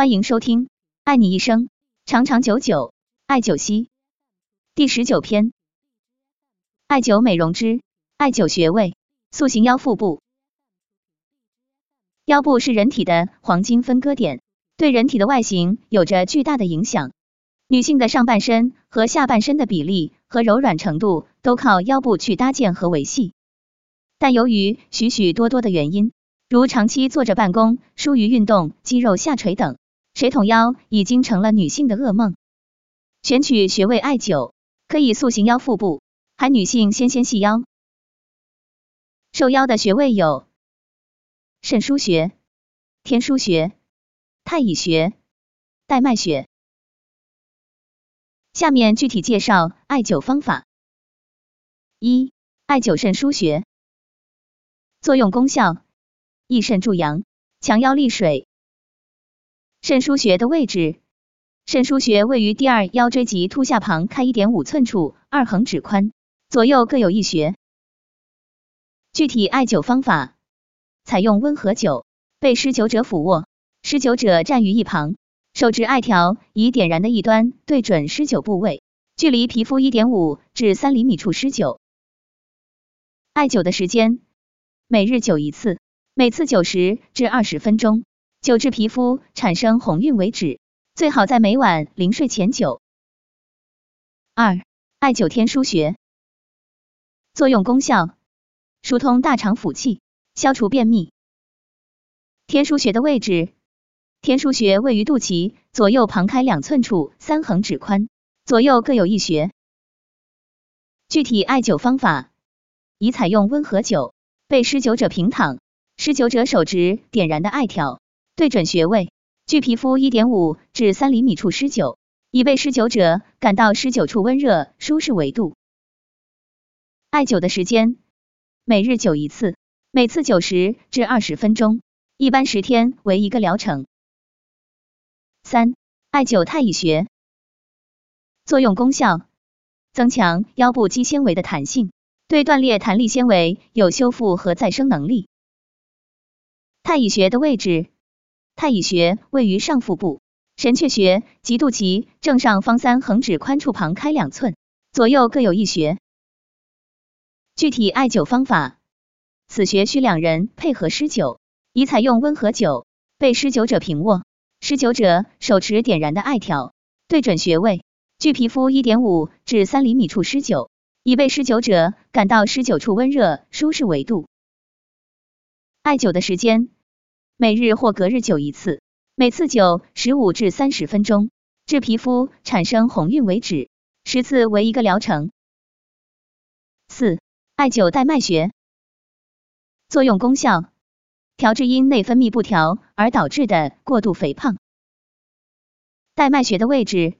欢迎收听《爱你一生，长长久久》，艾灸烯第十九篇，艾灸美容之艾灸穴位，塑形腰腹部。腰部是人体的黄金分割点，对人体的外形有着巨大的影响。女性的上半身和下半身的比例和柔软程度都靠腰部去搭建和维系。但由于许许多多的原因，如长期坐着办公、疏于运动、肌肉下垂等，水桶腰已经成了女性的噩梦。选取穴位艾灸，可以塑形腰腹部，还女性纤纤细腰。瘦腰的穴位有肾腧穴、天枢穴、太乙穴、带脉穴。下面具体介绍艾灸方法。一、艾灸肾腧穴，作用功效。益肾助阳，强腰利水。肾腧穴的位置，肾腧穴位于第二腰椎棘突下旁开一点五寸处，二横指宽，左右各有一穴。具体艾灸方法，采用温和灸，被施灸者俯卧，施灸者站于一旁，手执艾条，以点燃的一端对准施灸部位，距离皮肤一点五至三厘米处施灸。艾灸的时间，每日灸一次。每次九十至二十分钟，灸至皮肤产生红晕为止，最好在每晚临睡前灸。二、艾灸天枢穴，作用功效：疏通大肠腑气，消除便秘。天枢穴的位置，天枢穴位于肚脐左右旁开两寸处，三横指宽，左右各有一穴。具体艾灸方法，宜采用温和灸，被施灸者平躺。施灸者手指点燃的艾条，对准穴位，距皮肤一点五至三厘米处施灸，以被施灸者感到施灸处温热舒适为度。艾灸的时间，每日灸一次，每次九十至二十分钟，一般十天为一个疗程。三、艾灸太乙穴，作用功效：增强腰部肌纤维的弹性，对断裂弹力纤维有修复和再生能力。太乙穴的位置，太乙穴位于上腹部，神阙穴及肚脐正上方三横指宽处旁开两寸，左右各有一穴。具体艾灸方法，此穴需两人配合施灸，宜采用温和灸，被施灸者平卧，施灸者手持点燃的艾条，对准穴位，距皮肤一点五至三厘米处施灸，以被施灸者感到施灸处温热舒适为度。艾灸的时间。每日或隔日灸一次，每次灸十五至三十分钟，至皮肤产生红晕为止，十次为一个疗程。四、艾灸带脉穴，作用功效：调治因内分泌不调而导致的过度肥胖。带脉穴的位置，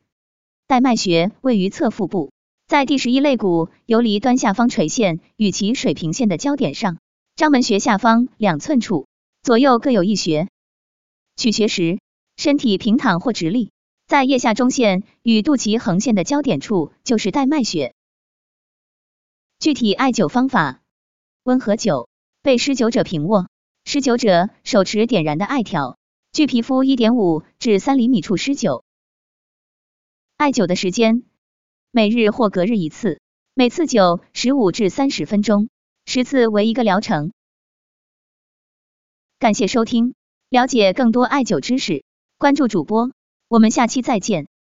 带脉穴位于侧腹部，在第十一肋骨游离端下方垂线与其水平线的交点上，章门穴下方两寸处。左右各有一穴，取穴时身体平躺或直立，在腋下中线与肚脐横线的交点处就是带脉穴。具体艾灸方法：温和灸，被施灸者平卧，施灸者手持点燃的艾条，距皮肤一点五至三厘米处施灸。艾灸的时间，每日或隔日一次，每次灸十五至三十分钟，十次为一个疗程。感谢收听，了解更多艾灸知识，关注主播，我们下期再见。